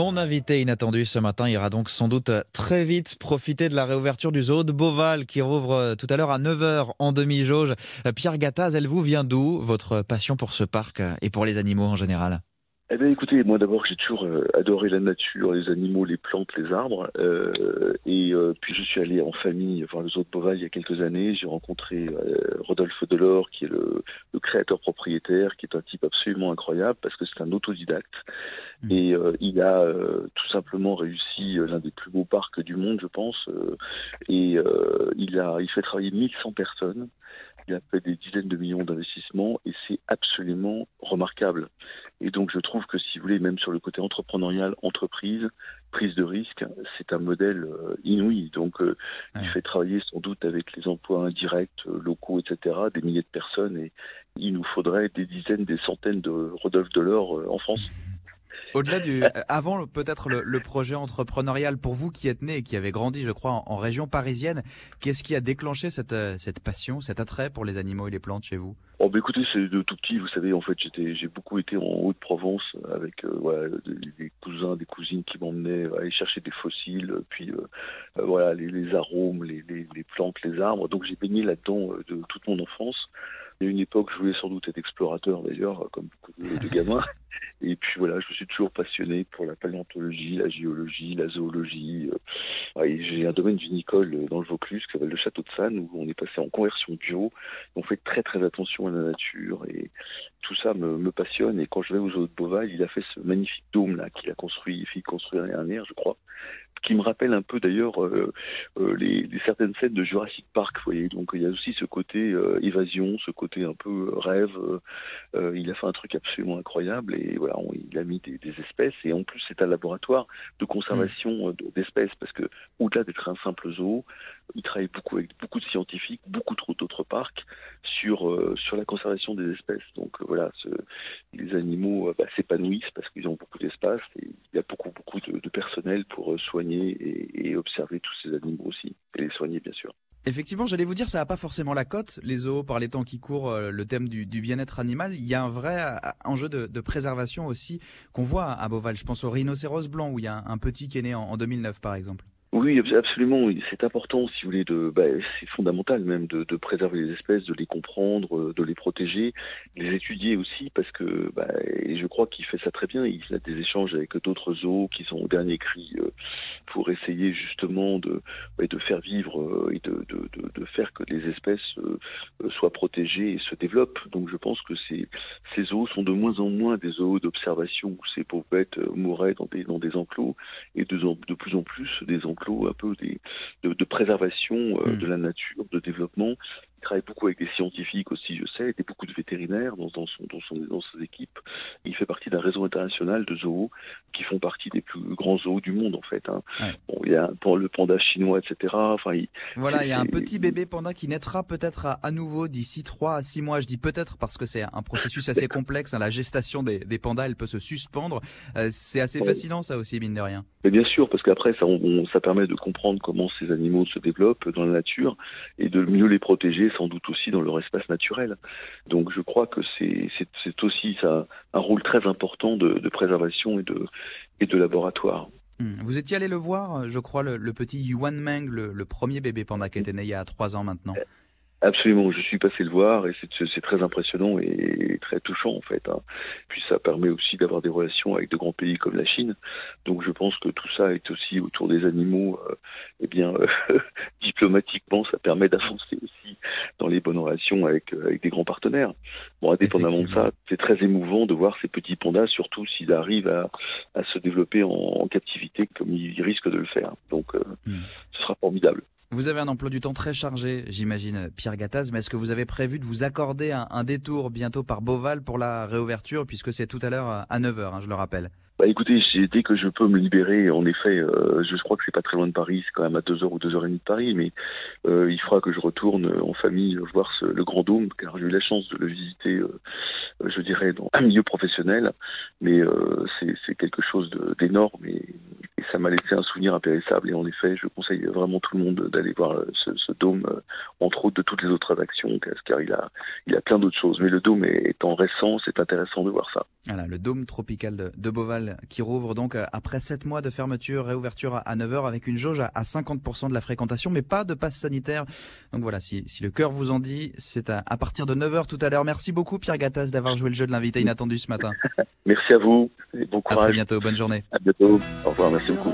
Mon invité inattendu ce matin ira donc sans doute très vite profiter de la réouverture du zoo de Beauval qui rouvre euh, tout à l'heure à 9h en demi-jauge. Euh, Pierre Gattaz, elle vous vient d'où votre passion pour ce parc et pour les animaux en général? Eh bien, écoutez, moi d'abord, j'ai toujours euh, adoré la nature, les animaux, les plantes, les arbres. Euh, et euh, puis, je suis allé en famille voir le zoo de Beauval il y a quelques années. J'ai rencontré Rodolphe Delors, qui est le, le, créateur propriétaire, qui est un type absolument incroyable parce que c'est un autodidacte. Mmh. Et il a tout simplement réussi l'un des plus beaux parcs du monde, je pense. et il a, il fait travailler 1100 personnes. Il a fait des dizaines de millions d'investissements et c'est absolument remarquable. Donc je trouve que si vous voulez, même sur le côté entrepreneurial, entreprise, prise de risque, c'est un modèle euh, inouï. Donc euh, il fait travailler sans doute avec les emplois indirects, euh, locaux, etc., des milliers de personnes et il nous faudrait des dizaines, des centaines de Rodolphe Delors en France. Au-delà du, avant peut-être le, projet entrepreneurial pour vous qui êtes né et qui avez grandi, je crois, en, région parisienne, qu'est-ce qui a déclenché cette, cette passion, cet attrait pour les animaux et les plantes chez vous? Oh, bah, écoutez, c'est de tout petit, vous savez, en fait, j'ai beaucoup été en Haute-Provence avec euh, des, cousins, des cousines qui m'emmenaient aller chercher des fossiles, puis euh, euh, voilà, les, les arômes, les, les, les, plantes, les arbres. Donc j'ai baigné là-dedans de toute mon enfance. Il y a une époque, je voulais sans doute être explorateur d'ailleurs, comme beaucoup de, gamins. Et puis voilà, je me suis toujours passionné pour la paléontologie, la géologie, la zoologie. j'ai un domaine vinicole dans le Vaucluse qui s'appelle le Château de Sannes, où on est passé en conversion bio. On fait très très attention à la nature et tout ça me, passionne. Et quand je vais aux eaux de Beauval, il a fait ce magnifique dôme là qu'il a construit, il fait construire l'année dernière, je crois qui me rappelle un peu d'ailleurs euh, euh, les, les, certaines scènes de Jurassic Park. Vous voyez, donc il y a aussi ce côté euh, évasion, ce côté un peu rêve. il a fait un truc absolument incroyable et voilà, il a mis des, des, espèces et en plus c'est un laboratoire de conservation mmh. d'espèces parce que au-delà d'être un simple zoo, il travaille beaucoup avec beaucoup de scientifiques, beaucoup trop d'autres parcs sur sur la conservation des espèces. Donc voilà, ce, les animaux bah, s'épanouissent parce qu'ils ont beaucoup d'espace il y a beaucoup beaucoup de, personnel pour soigner et, observer tous ces animaux aussi, et les soigner bien sûr. Effectivement, j'allais vous dire, ça n'a pas forcément la cote, les zoos, par les temps qui courent, euh, le thème du, bien-être animal. Il y a un vrai euh, enjeu de, préservation aussi qu'on voit à Beauval. Je pense au rhinocéros blanc, où il y a un, petit qui est né en 2009, par exemple. Oui, absolument. C'est important, si vous voulez, de, bah, c'est fondamental même de, de, préserver les espèces, de les comprendre, euh, de les protéger, les étudier aussi, parce que, bah, et je crois qu'il fait ça très bien. Il a des échanges avec d'autres zoos qui sont au dernier cri euh, pour essayer justement de, de faire vivre euh, et de, de, de, faire que les espèces soient protégées et se développent. Donc, je pense que ces, ces zoos sont de moins en moins des zoos d'observation où ces pauvres bêtes mourraient dans des, dans des enclos et de, de plus en plus des enclos un peu des, de, de préservation euh, mm. de la nature, de développement. Il travaille beaucoup avec des scientifiques aussi, je sais, et beaucoup de vétérinaires dans, dans, son, dans, son, dans ses équipes. Il fait partie d'un réseau international de zoos qui font partie des plus grands zoos du monde en fait. Hein. Bon, il y a le panda chinois, etc. Enfin, il, voilà, il y a un petit bébé panda qui naîtra peut-être à, à, nouveau d'ici 3 à 6 mois. Je dis peut-être parce que c'est un processus assez complexe. Hein. La gestation des, des, pandas, elle peut se suspendre. Euh, c'est assez fascinant ça aussi, mine de rien. Mais bien sûr, parce qu'après, ça, on, ça permet de comprendre comment ces animaux se développent dans la nature et de mieux les protéger, sans doute aussi dans leur espace naturel. Donc je crois que c'est aussi un rôle très important de, préservation et de, laboratoire. Hmm. Vous étiez allé le voir, je crois, le, le petit Yuan Meng, le, le, premier bébé panda qui était né il y a trois ans maintenant. Absolument, je suis passé le voir et c'est très impressionnant et très touchant en fait. Hein. Puis ça permet aussi d'avoir des relations avec de grands pays comme la Chine. Donc je pense que tout ça est aussi autour des animaux. Euh, eh bien, euh, diplomatiquement, ça permet d'avancer aussi dans les bonnes relations avec, euh, avec des grands partenaires. Bon, indépendamment de ça, c'est très émouvant de voir ces petits pandas, surtout s'ils arrivent à, à, se développer en, en, captivité comme ils risquent de le faire. Donc, euh, hmm. ce sera formidable. Vous avez un emploi du temps très chargé, j'imagine, Pierre Gattaz, mais est-ce que vous avez prévu de vous accorder un, détour bientôt par Beauval pour la réouverture, puisque c'est tout à l'heure à 9h, hein, je le rappelle? Bah écoutez, dès que je peux me libérer, en effet, euh, je crois que c'est pas très loin de Paris, c'est quand même à 2 heures ou 2 heures et demie de Paris, mais euh, il faudra que je retourne en famille voir le Grand Dôme, car j'ai eu la chance de le visiter, euh, je dirais, dans un milieu professionnel, mais euh, c'est quelque chose d'énorme et, ça m'a laissé un souvenir impérissable. Et en effet, je conseille vraiment tout le monde d'aller voir ce, ce, dôme, entre autres de toutes les autres attractions, car il a, il a plein d'autres choses. Mais le dôme étant récent, c'est intéressant de voir ça. Voilà, le dôme tropical de, de Beauval qui rouvre donc après 7 mois de fermeture, réouverture à 9h avec une jauge à 50% de la fréquentation, mais pas de passe sanitaire. Donc voilà, si, le cœur vous en dit, c'est à, à, partir de 9h tout à l'heure. Merci beaucoup Pierre Gattaz d'avoir joué le jeu de l'invité inattendu ce matin. Merci à vous et bon courage. À très bientôt, bonne journée. À bientôt, au revoir, merci beaucoup.